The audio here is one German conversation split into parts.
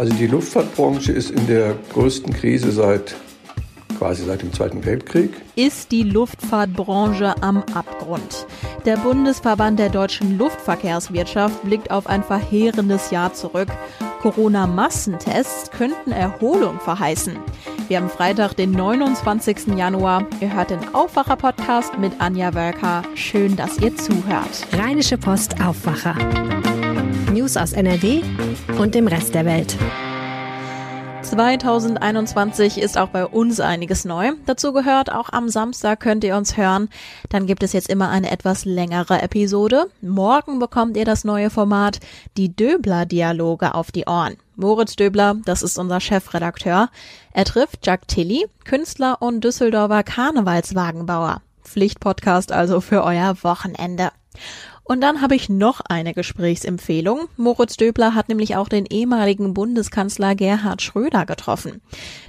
Also die Luftfahrtbranche ist in der größten Krise seit quasi seit dem Zweiten Weltkrieg. Ist die Luftfahrtbranche am Abgrund? Der Bundesverband der deutschen Luftverkehrswirtschaft blickt auf ein verheerendes Jahr zurück. Corona-Massentests könnten Erholung verheißen. Wir haben Freitag, den 29. Januar. Ihr hört den Aufwacher-Podcast mit Anja Wölker. Schön, dass ihr zuhört. Rheinische Post Aufwacher. News aus NRW und dem Rest der Welt. 2021 ist auch bei uns einiges neu. Dazu gehört, auch am Samstag könnt ihr uns hören. Dann gibt es jetzt immer eine etwas längere Episode. Morgen bekommt ihr das neue Format, die Döbler-Dialoge auf die Ohren. Moritz Döbler, das ist unser Chefredakteur. Er trifft Jack Tilly, Künstler und Düsseldorfer Karnevalswagenbauer. Pflichtpodcast also für euer Wochenende. Und dann habe ich noch eine Gesprächsempfehlung. Moritz Döbler hat nämlich auch den ehemaligen Bundeskanzler Gerhard Schröder getroffen.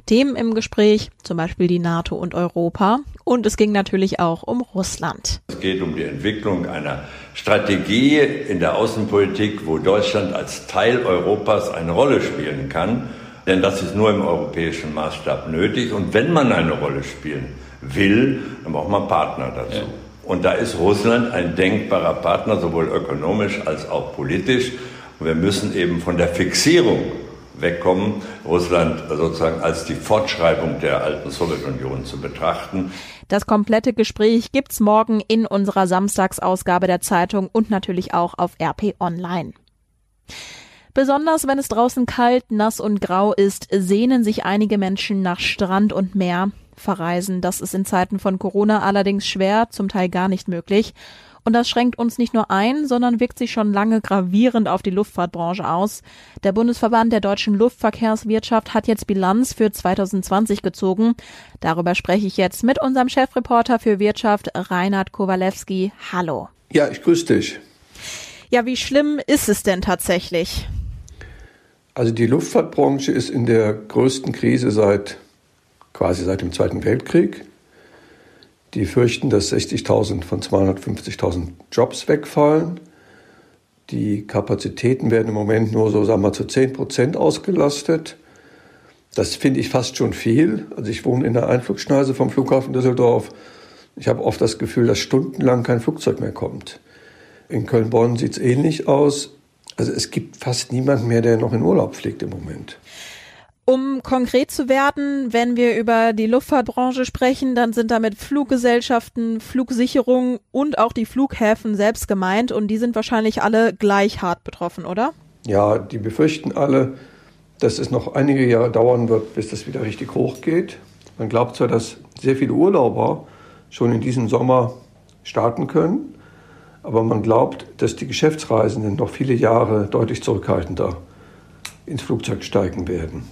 Themen im Gespräch, zum Beispiel die NATO und Europa. Und es ging natürlich auch um Russland. Es geht um die Entwicklung einer Strategie in der Außenpolitik, wo Deutschland als Teil Europas eine Rolle spielen kann. Denn das ist nur im europäischen Maßstab nötig. Und wenn man eine Rolle spielen will, dann braucht man Partner dazu. Ja. Und da ist Russland ein denkbarer Partner, sowohl ökonomisch als auch politisch. Und wir müssen eben von der Fixierung wegkommen, Russland sozusagen als die Fortschreibung der alten Sowjetunion zu betrachten. Das komplette Gespräch gibt's morgen in unserer Samstagsausgabe der Zeitung und natürlich auch auf RP Online. Besonders wenn es draußen kalt, nass und grau ist, sehnen sich einige Menschen nach Strand und Meer verreisen. Das ist in Zeiten von Corona allerdings schwer, zum Teil gar nicht möglich. Und das schränkt uns nicht nur ein, sondern wirkt sich schon lange gravierend auf die Luftfahrtbranche aus. Der Bundesverband der deutschen Luftverkehrswirtschaft hat jetzt Bilanz für 2020 gezogen. Darüber spreche ich jetzt mit unserem Chefreporter für Wirtschaft, Reinhard Kowalewski. Hallo. Ja, ich grüße dich. Ja, wie schlimm ist es denn tatsächlich? Also die Luftfahrtbranche ist in der größten Krise seit quasi seit dem Zweiten Weltkrieg. Die fürchten, dass 60.000 von 250.000 Jobs wegfallen. Die Kapazitäten werden im Moment nur so, sagen wir, zu 10 Prozent ausgelastet. Das finde ich fast schon viel. Also ich wohne in der Einflugschneise vom Flughafen Düsseldorf. Ich habe oft das Gefühl, dass stundenlang kein Flugzeug mehr kommt. In Köln-Bonn sieht es ähnlich aus. Also es gibt fast niemand mehr, der noch in Urlaub fliegt im Moment. Um konkret zu werden, wenn wir über die Luftfahrtbranche sprechen, dann sind damit Fluggesellschaften, Flugsicherung und auch die Flughäfen selbst gemeint und die sind wahrscheinlich alle gleich hart betroffen, oder? Ja, die befürchten alle, dass es noch einige Jahre dauern wird, bis das wieder richtig hochgeht. Man glaubt zwar, dass sehr viele Urlauber schon in diesem Sommer starten können, aber man glaubt, dass die Geschäftsreisenden noch viele Jahre deutlich zurückhaltender ins Flugzeug steigen werden.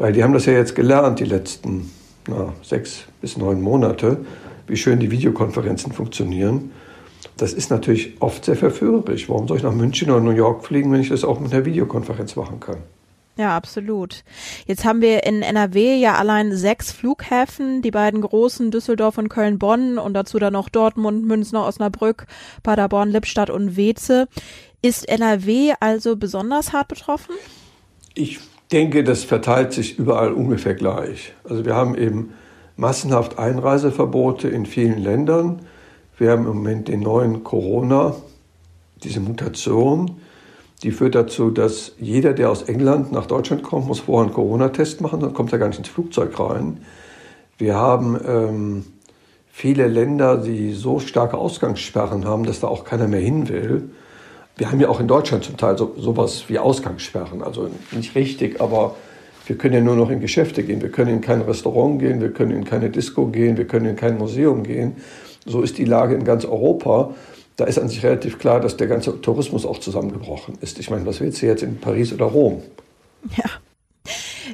Weil die haben das ja jetzt gelernt, die letzten na, sechs bis neun Monate, wie schön die Videokonferenzen funktionieren. Das ist natürlich oft sehr verführerisch. Warum soll ich nach München oder New York fliegen, wenn ich das auch mit einer Videokonferenz machen kann? Ja, absolut. Jetzt haben wir in NRW ja allein sechs Flughäfen, die beiden großen Düsseldorf und Köln-Bonn und dazu dann noch Dortmund, München, Osnabrück, Paderborn, Lippstadt und Weze. Ist NRW also besonders hart betroffen? Ich denke, das verteilt sich überall ungefähr gleich. Also wir haben eben massenhaft Einreiseverbote in vielen Ländern. Wir haben im Moment den neuen Corona, diese Mutation, die führt dazu, dass jeder, der aus England nach Deutschland kommt, muss vorher einen Corona-Test machen, dann kommt er gar nicht ins Flugzeug rein. Wir haben ähm, viele Länder, die so starke Ausgangssperren haben, dass da auch keiner mehr hin will. Wir haben ja auch in Deutschland zum Teil so, sowas wie Ausgangssperren. Also nicht richtig, aber wir können ja nur noch in Geschäfte gehen. Wir können in kein Restaurant gehen, wir können in keine Disco gehen, wir können in kein Museum gehen. So ist die Lage in ganz Europa. Da ist an sich relativ klar, dass der ganze Tourismus auch zusammengebrochen ist. Ich meine, was willst du jetzt in Paris oder Rom? Ja.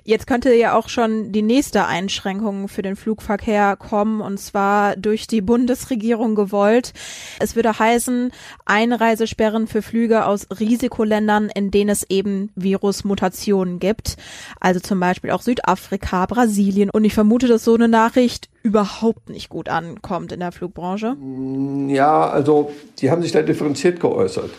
Jetzt könnte ja auch schon die nächste Einschränkung für den Flugverkehr kommen, und zwar durch die Bundesregierung gewollt. Es würde heißen, Einreisesperren für Flüge aus Risikoländern, in denen es eben Virusmutationen gibt. Also zum Beispiel auch Südafrika, Brasilien. Und ich vermute, dass so eine Nachricht überhaupt nicht gut ankommt in der Flugbranche. Ja, also die haben sich da differenziert geäußert.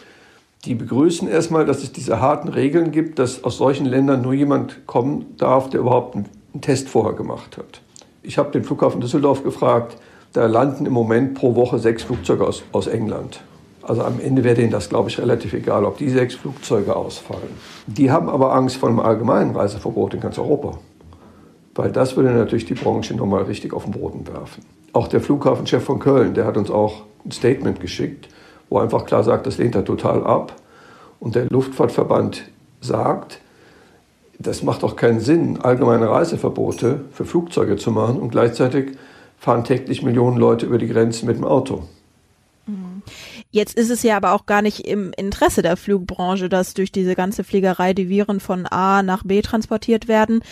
Die begrüßen erstmal, dass es diese harten Regeln gibt, dass aus solchen Ländern nur jemand kommen darf, der überhaupt einen Test vorher gemacht hat. Ich habe den Flughafen Düsseldorf gefragt, da landen im Moment pro Woche sechs Flugzeuge aus, aus England. Also am Ende wäre denen das, glaube ich, relativ egal, ob die sechs Flugzeuge ausfallen. Die haben aber Angst vor einem allgemeinen Reiseverbot in ganz Europa. Weil das würde natürlich die Branche nochmal richtig auf den Boden werfen. Auch der Flughafenchef von Köln, der hat uns auch ein Statement geschickt, wo einfach klar sagt, das lehnt er total ab. Und der Luftfahrtverband sagt, das macht doch keinen Sinn, allgemeine Reiseverbote für Flugzeuge zu machen und gleichzeitig fahren täglich Millionen Leute über die Grenzen mit dem Auto. Jetzt ist es ja aber auch gar nicht im Interesse der Flugbranche, dass durch diese ganze Fliegerei die Viren von A nach B transportiert werden.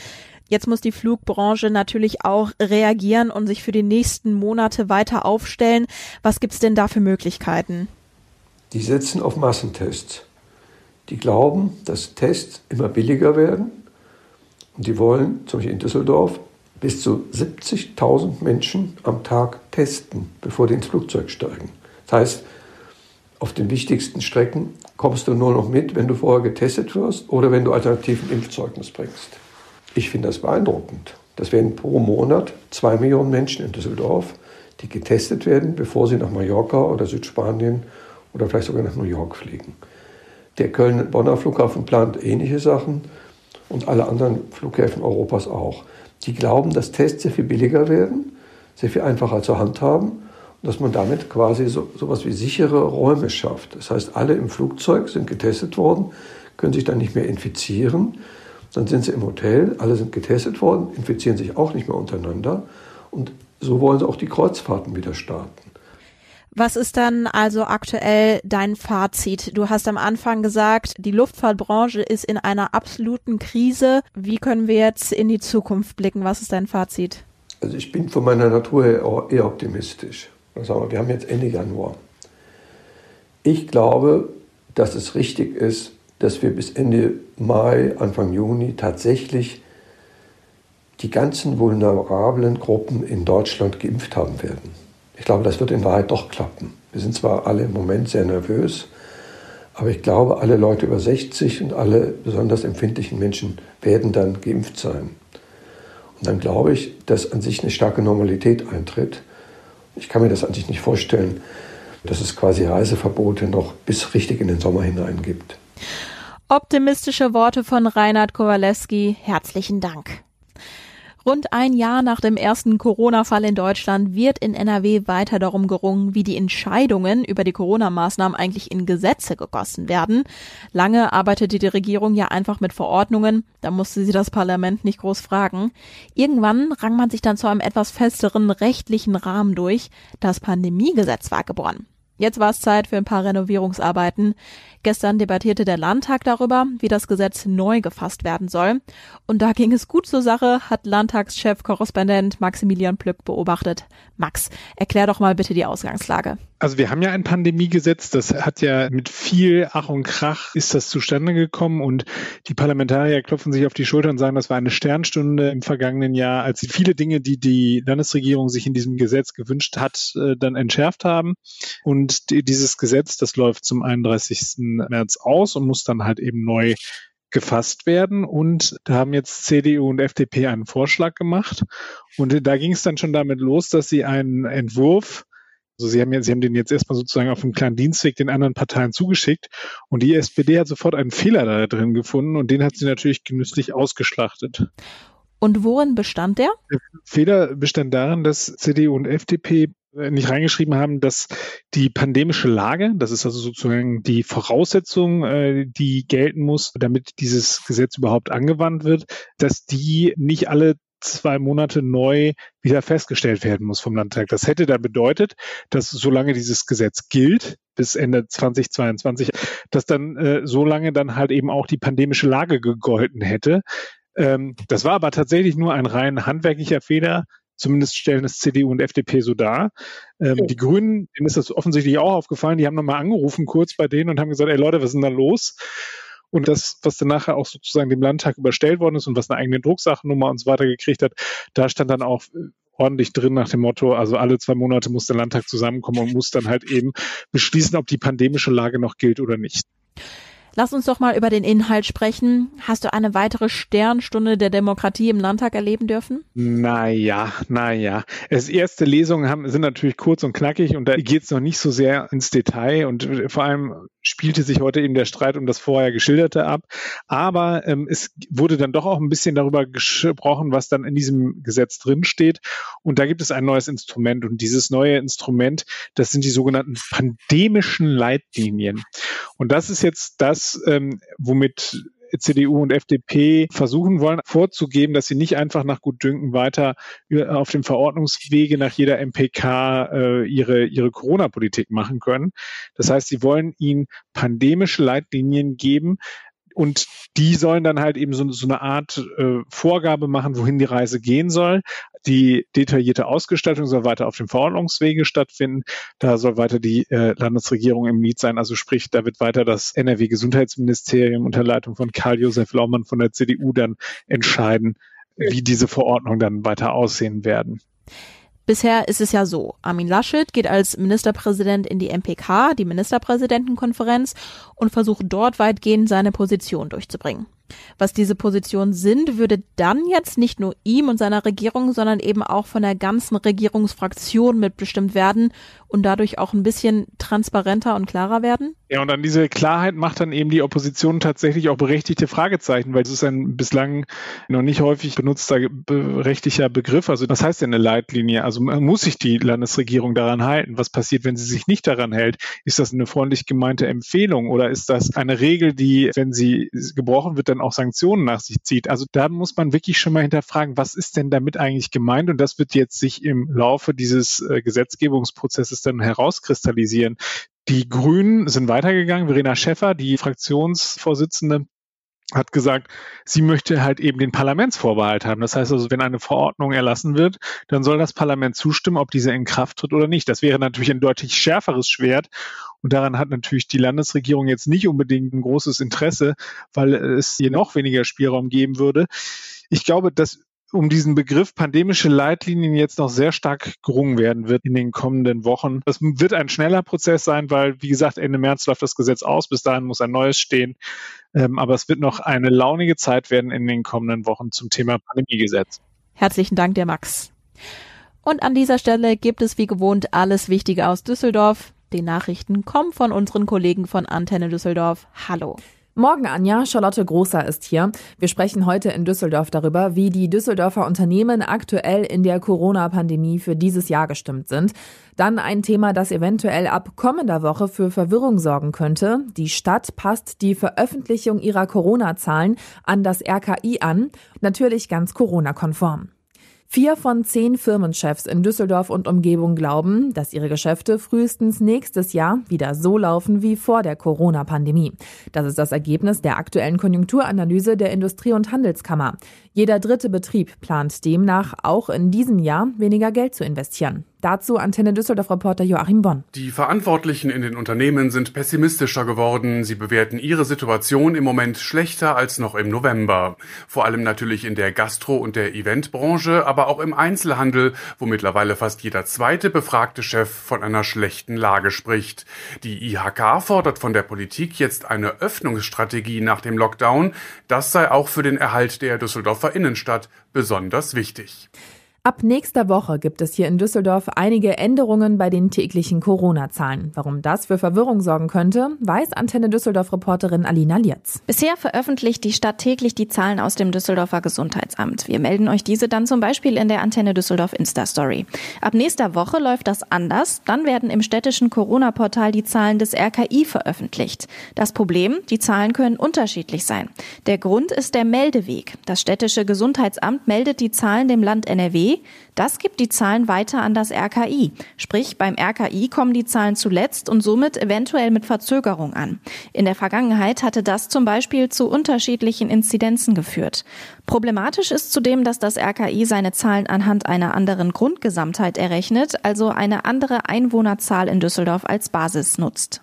Jetzt muss die Flugbranche natürlich auch reagieren und sich für die nächsten Monate weiter aufstellen. Was gibt es denn da für Möglichkeiten? Die setzen auf Massentests. Die glauben, dass Tests immer billiger werden und die wollen, zum Beispiel in Düsseldorf, bis zu 70.000 Menschen am Tag testen, bevor die ins Flugzeug steigen. Das heißt, auf den wichtigsten Strecken kommst du nur noch mit, wenn du vorher getestet wirst oder wenn du alternativen Impfzeugnis bringst. Ich finde das beeindruckend. Das wären pro Monat zwei Millionen Menschen in Düsseldorf, die getestet werden, bevor sie nach Mallorca oder Südspanien oder vielleicht sogar nach New York fliegen. Der Köln-Bonner Flughafen plant ähnliche Sachen und alle anderen Flughäfen Europas auch. Die glauben, dass Tests sehr viel billiger werden, sehr viel einfacher zu handhaben dass man damit quasi so etwas wie sichere Räume schafft. Das heißt, alle im Flugzeug sind getestet worden, können sich dann nicht mehr infizieren. Dann sind sie im Hotel, alle sind getestet worden, infizieren sich auch nicht mehr untereinander. Und so wollen sie auch die Kreuzfahrten wieder starten. Was ist dann also aktuell dein Fazit? Du hast am Anfang gesagt, die Luftfahrtbranche ist in einer absoluten Krise. Wie können wir jetzt in die Zukunft blicken? Was ist dein Fazit? Also ich bin von meiner Natur her eher optimistisch wir, wir haben jetzt Ende Januar. Ich glaube, dass es richtig ist, dass wir bis Ende Mai, Anfang Juni tatsächlich die ganzen vulnerablen Gruppen in Deutschland geimpft haben werden. Ich glaube, das wird in Wahrheit doch klappen. Wir sind zwar alle im Moment sehr nervös, aber ich glaube, alle Leute über 60 und alle besonders empfindlichen Menschen werden dann geimpft sein. Und dann glaube ich, dass an sich eine starke Normalität eintritt. Ich kann mir das eigentlich nicht vorstellen, dass es quasi Reiseverbote noch bis richtig in den Sommer hinein gibt. Optimistische Worte von Reinhard Kowalewski. Herzlichen Dank. Rund ein Jahr nach dem ersten Corona-Fall in Deutschland wird in NRW weiter darum gerungen, wie die Entscheidungen über die Corona-Maßnahmen eigentlich in Gesetze gegossen werden. Lange arbeitete die Regierung ja einfach mit Verordnungen, da musste sie das Parlament nicht groß fragen. Irgendwann rang man sich dann zu einem etwas festeren rechtlichen Rahmen durch. Das Pandemiegesetz war geboren. Jetzt war es Zeit für ein paar Renovierungsarbeiten. Gestern debattierte der Landtag darüber, wie das Gesetz neu gefasst werden soll. Und da ging es gut zur Sache, hat Landtagschef Korrespondent Maximilian Plück beobachtet. Max, erklär doch mal bitte die Ausgangslage. Also wir haben ja ein Pandemiegesetz, das hat ja mit viel Ach und Krach ist das zustande gekommen und die Parlamentarier klopfen sich auf die Schulter und sagen, das war eine Sternstunde im vergangenen Jahr, als sie viele Dinge, die die Landesregierung sich in diesem Gesetz gewünscht hat, äh, dann entschärft haben. Und dieses Gesetz, das läuft zum 31. März aus und muss dann halt eben neu gefasst werden. Und da haben jetzt CDU und FDP einen Vorschlag gemacht. Und da ging es dann schon damit los, dass sie einen Entwurf also sie haben, jetzt, sie haben den jetzt erstmal sozusagen auf einem kleinen Dienstweg den anderen Parteien zugeschickt und die SPD hat sofort einen Fehler da drin gefunden und den hat sie natürlich genüsslich ausgeschlachtet. Und worin bestand der? Der Fehler bestand darin, dass CDU und FDP äh, nicht reingeschrieben haben, dass die pandemische Lage, das ist also sozusagen die Voraussetzung, äh, die gelten muss, damit dieses Gesetz überhaupt angewandt wird, dass die nicht alle zwei Monate neu wieder festgestellt werden muss vom Landtag. Das hätte dann bedeutet, dass solange dieses Gesetz gilt, bis Ende 2022, dass dann äh, so lange dann halt eben auch die pandemische Lage gegolten hätte. Ähm, das war aber tatsächlich nur ein rein handwerklicher Fehler Zumindest stellen es CDU und FDP so dar. Ähm, oh. Die Grünen, denen ist das offensichtlich auch aufgefallen, die haben nochmal angerufen kurz bei denen und haben gesagt, ey Leute, was ist denn da los? Und das, was dann nachher auch sozusagen dem Landtag überstellt worden ist und was eine eigene Drucksachennummer und so weiter gekriegt hat, da stand dann auch äh, ordentlich drin nach dem Motto, also alle zwei Monate muss der Landtag zusammenkommen und muss dann halt eben beschließen, ob die pandemische Lage noch gilt oder nicht. Lass uns doch mal über den Inhalt sprechen. Hast du eine weitere Sternstunde der Demokratie im Landtag erleben dürfen? Naja, naja. Es erste Lesungen haben, sind natürlich kurz und knackig und da geht es noch nicht so sehr ins Detail und vor allem spielte sich heute eben der Streit um das vorher geschilderte ab. Aber ähm, es wurde dann doch auch ein bisschen darüber gesprochen, was dann in diesem Gesetz drinsteht. Und da gibt es ein neues Instrument und dieses neue Instrument, das sind die sogenannten pandemischen Leitlinien. Und das ist jetzt das, ähm, womit CDU und FDP versuchen wollen, vorzugeben, dass sie nicht einfach nach Gutdünken weiter auf dem Verordnungswege nach jeder MPK äh, ihre, ihre Corona-Politik machen können. Das heißt, sie wollen ihnen pandemische Leitlinien geben, und die sollen dann halt eben so, so eine Art äh, Vorgabe machen, wohin die Reise gehen soll. Die detaillierte Ausgestaltung soll weiter auf dem Verordnungswege stattfinden. Da soll weiter die äh, Landesregierung im Lied sein. Also sprich, da wird weiter das NRW-Gesundheitsministerium unter Leitung von Karl-Josef Laumann von der CDU dann entscheiden, wie diese Verordnungen dann weiter aussehen werden. Bisher ist es ja so, Armin Laschet geht als Ministerpräsident in die MPK, die Ministerpräsidentenkonferenz, und versucht dort weitgehend seine Position durchzubringen. Was diese Positionen sind, würde dann jetzt nicht nur ihm und seiner Regierung, sondern eben auch von der ganzen Regierungsfraktion mitbestimmt werden und dadurch auch ein bisschen transparenter und klarer werden? Ja, und an diese Klarheit macht dann eben die Opposition tatsächlich auch berechtigte Fragezeichen, weil es ist ein bislang noch nicht häufig benutzter rechtlicher Begriff. Also das heißt ja eine Leitlinie. Also muss sich die Landesregierung daran halten. Was passiert, wenn sie sich nicht daran hält? Ist das eine freundlich gemeinte Empfehlung oder ist das eine Regel, die, wenn sie gebrochen wird, dann auch Sanktionen nach sich zieht? Also da muss man wirklich schon mal hinterfragen, was ist denn damit eigentlich gemeint? Und das wird jetzt sich im Laufe dieses äh, Gesetzgebungsprozesses dann herauskristallisieren. Die Grünen sind weitergegangen. Verena Schäffer, die Fraktionsvorsitzende, hat gesagt, sie möchte halt eben den Parlamentsvorbehalt haben. Das heißt also, wenn eine Verordnung erlassen wird, dann soll das Parlament zustimmen, ob diese in Kraft tritt oder nicht. Das wäre natürlich ein deutlich schärferes Schwert. Und daran hat natürlich die Landesregierung jetzt nicht unbedingt ein großes Interesse, weil es hier noch weniger Spielraum geben würde. Ich glaube, dass um diesen Begriff pandemische Leitlinien jetzt noch sehr stark gerungen werden wird in den kommenden Wochen. Das wird ein schneller Prozess sein, weil, wie gesagt, Ende März läuft das Gesetz aus. Bis dahin muss ein neues stehen. Ähm, aber es wird noch eine launige Zeit werden in den kommenden Wochen zum Thema Pandemiegesetz. Herzlichen Dank, der Max. Und an dieser Stelle gibt es wie gewohnt alles Wichtige aus Düsseldorf. Die Nachrichten kommen von unseren Kollegen von Antenne Düsseldorf. Hallo. Morgen, Anja. Charlotte Großer ist hier. Wir sprechen heute in Düsseldorf darüber, wie die Düsseldorfer Unternehmen aktuell in der Corona-Pandemie für dieses Jahr gestimmt sind. Dann ein Thema, das eventuell ab kommender Woche für Verwirrung sorgen könnte. Die Stadt passt die Veröffentlichung ihrer Corona-Zahlen an das RKI an. Natürlich ganz Corona-konform. Vier von zehn Firmenchefs in Düsseldorf und Umgebung glauben, dass ihre Geschäfte frühestens nächstes Jahr wieder so laufen wie vor der Corona-Pandemie. Das ist das Ergebnis der aktuellen Konjunkturanalyse der Industrie- und Handelskammer. Jeder dritte Betrieb plant demnach auch in diesem Jahr weniger Geld zu investieren. Dazu Antenne Düsseldorf-Reporter Joachim Bonn. Die Verantwortlichen in den Unternehmen sind pessimistischer geworden. Sie bewerten ihre Situation im Moment schlechter als noch im November. Vor allem natürlich in der Gastro- und der Eventbranche, aber auch im Einzelhandel, wo mittlerweile fast jeder zweite befragte Chef von einer schlechten Lage spricht. Die IHK fordert von der Politik jetzt eine Öffnungsstrategie nach dem Lockdown. Das sei auch für den Erhalt der Düsseldorfer Innenstadt besonders wichtig. Ab nächster Woche gibt es hier in Düsseldorf einige Änderungen bei den täglichen Corona-Zahlen. Warum das für Verwirrung sorgen könnte, weiß Antenne Düsseldorf-Reporterin Alina Lietz. Bisher veröffentlicht die Stadt täglich die Zahlen aus dem Düsseldorfer Gesundheitsamt. Wir melden euch diese dann zum Beispiel in der Antenne Düsseldorf Insta-Story. Ab nächster Woche läuft das anders. Dann werden im städtischen Corona-Portal die Zahlen des RKI veröffentlicht. Das Problem, die Zahlen können unterschiedlich sein. Der Grund ist der Meldeweg. Das städtische Gesundheitsamt meldet die Zahlen dem Land NRW das gibt die Zahlen weiter an das RKI. Sprich, beim RKI kommen die Zahlen zuletzt und somit eventuell mit Verzögerung an. In der Vergangenheit hatte das zum Beispiel zu unterschiedlichen Inzidenzen geführt. Problematisch ist zudem, dass das RKI seine Zahlen anhand einer anderen Grundgesamtheit errechnet, also eine andere Einwohnerzahl in Düsseldorf als Basis nutzt.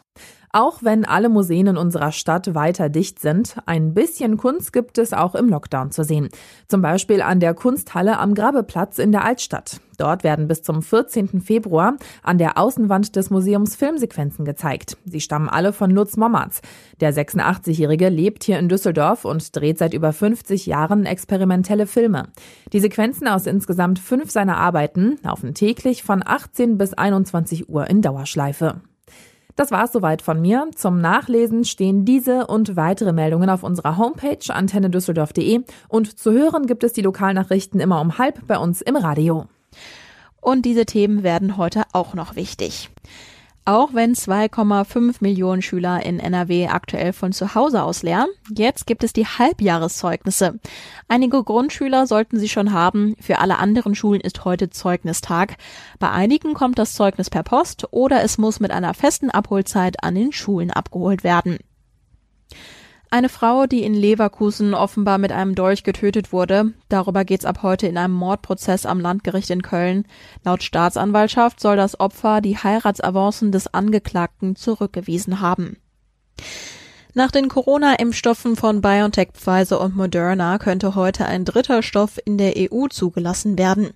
Auch wenn alle Museen in unserer Stadt weiter dicht sind, ein bisschen Kunst gibt es auch im Lockdown zu sehen. Zum Beispiel an der Kunsthalle am Grabeplatz in der Altstadt. Dort werden bis zum 14. Februar an der Außenwand des Museums Filmsequenzen gezeigt. Sie stammen alle von Lutz Mommertz. Der 86-Jährige lebt hier in Düsseldorf und dreht seit über 50 Jahren experimentelle Filme. Die Sequenzen aus insgesamt fünf seiner Arbeiten laufen täglich von 18 bis 21 Uhr in Dauerschleife. Das war's soweit von mir. Zum Nachlesen stehen diese und weitere Meldungen auf unserer Homepage antennedüsseldorf.de und zu hören gibt es die Lokalnachrichten immer um halb bei uns im Radio. Und diese Themen werden heute auch noch wichtig. Auch wenn 2,5 Millionen Schüler in NRW aktuell von zu Hause aus lernen, jetzt gibt es die Halbjahreszeugnisse. Einige Grundschüler sollten sie schon haben, für alle anderen Schulen ist heute Zeugnistag. Bei einigen kommt das Zeugnis per Post oder es muss mit einer festen Abholzeit an den Schulen abgeholt werden. Eine Frau, die in Leverkusen offenbar mit einem Dolch getötet wurde. Darüber geht's ab heute in einem Mordprozess am Landgericht in Köln. Laut Staatsanwaltschaft soll das Opfer die Heiratsavancen des Angeklagten zurückgewiesen haben. Nach den Corona-Impfstoffen von BioNTech, Pfizer und Moderna könnte heute ein dritter Stoff in der EU zugelassen werden.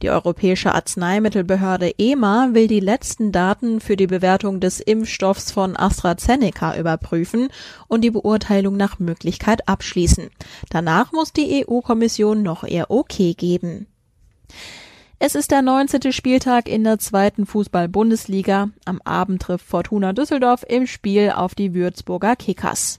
Die Europäische Arzneimittelbehörde EMA will die letzten Daten für die Bewertung des Impfstoffs von AstraZeneca überprüfen und die Beurteilung nach Möglichkeit abschließen. Danach muss die EU-Kommission noch ihr Okay geben. Es ist der 19. Spieltag in der zweiten Fußball-Bundesliga. Am Abend trifft Fortuna Düsseldorf im Spiel auf die Würzburger Kickers.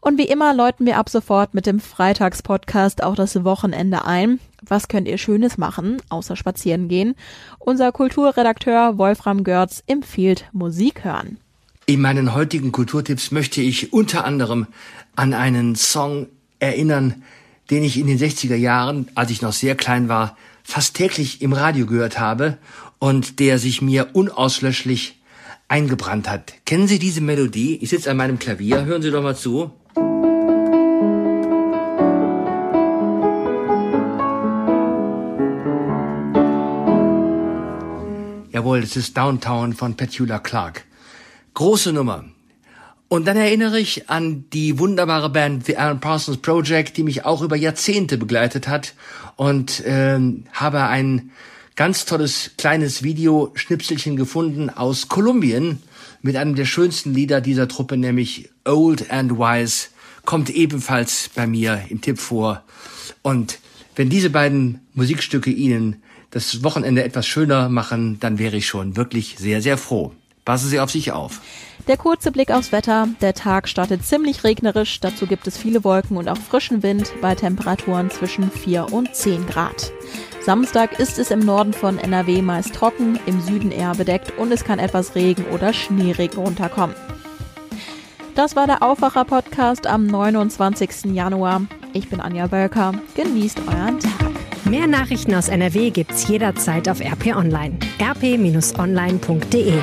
Und wie immer läuten wir ab sofort mit dem Freitagspodcast auch das Wochenende ein. Was könnt ihr Schönes machen, außer spazieren gehen? Unser Kulturredakteur Wolfram Görz empfiehlt Musik hören. In meinen heutigen Kulturtipps möchte ich unter anderem an einen Song erinnern, den ich in den 60er Jahren, als ich noch sehr klein war, fast täglich im Radio gehört habe und der sich mir unauslöschlich eingebrannt hat. Kennen Sie diese Melodie? Ich sitze an meinem Klavier, hören Sie doch mal zu. Jawohl, es ist Downtown von Petula Clark. Große Nummer. Und dann erinnere ich an die wunderbare Band The Alan Parsons Project, die mich auch über Jahrzehnte begleitet hat und ähm, habe ein ganz tolles kleines Videoschnipselchen gefunden aus Kolumbien mit einem der schönsten Lieder dieser Truppe, nämlich Old and Wise, kommt ebenfalls bei mir im Tipp vor. Und wenn diese beiden Musikstücke Ihnen das Wochenende etwas schöner machen, dann wäre ich schon wirklich sehr, sehr froh. Passen Sie auf sich auf. Der kurze Blick aufs Wetter. Der Tag startet ziemlich regnerisch. Dazu gibt es viele Wolken und auch frischen Wind bei Temperaturen zwischen 4 und 10 Grad. Samstag ist es im Norden von NRW meist trocken, im Süden eher bedeckt und es kann etwas Regen oder Schneeregen runterkommen. Das war der Aufwacher-Podcast am 29. Januar. Ich bin Anja Bölker. Genießt euren Tag. Mehr Nachrichten aus NRW gibt's jederzeit auf RP Online. rp-online.de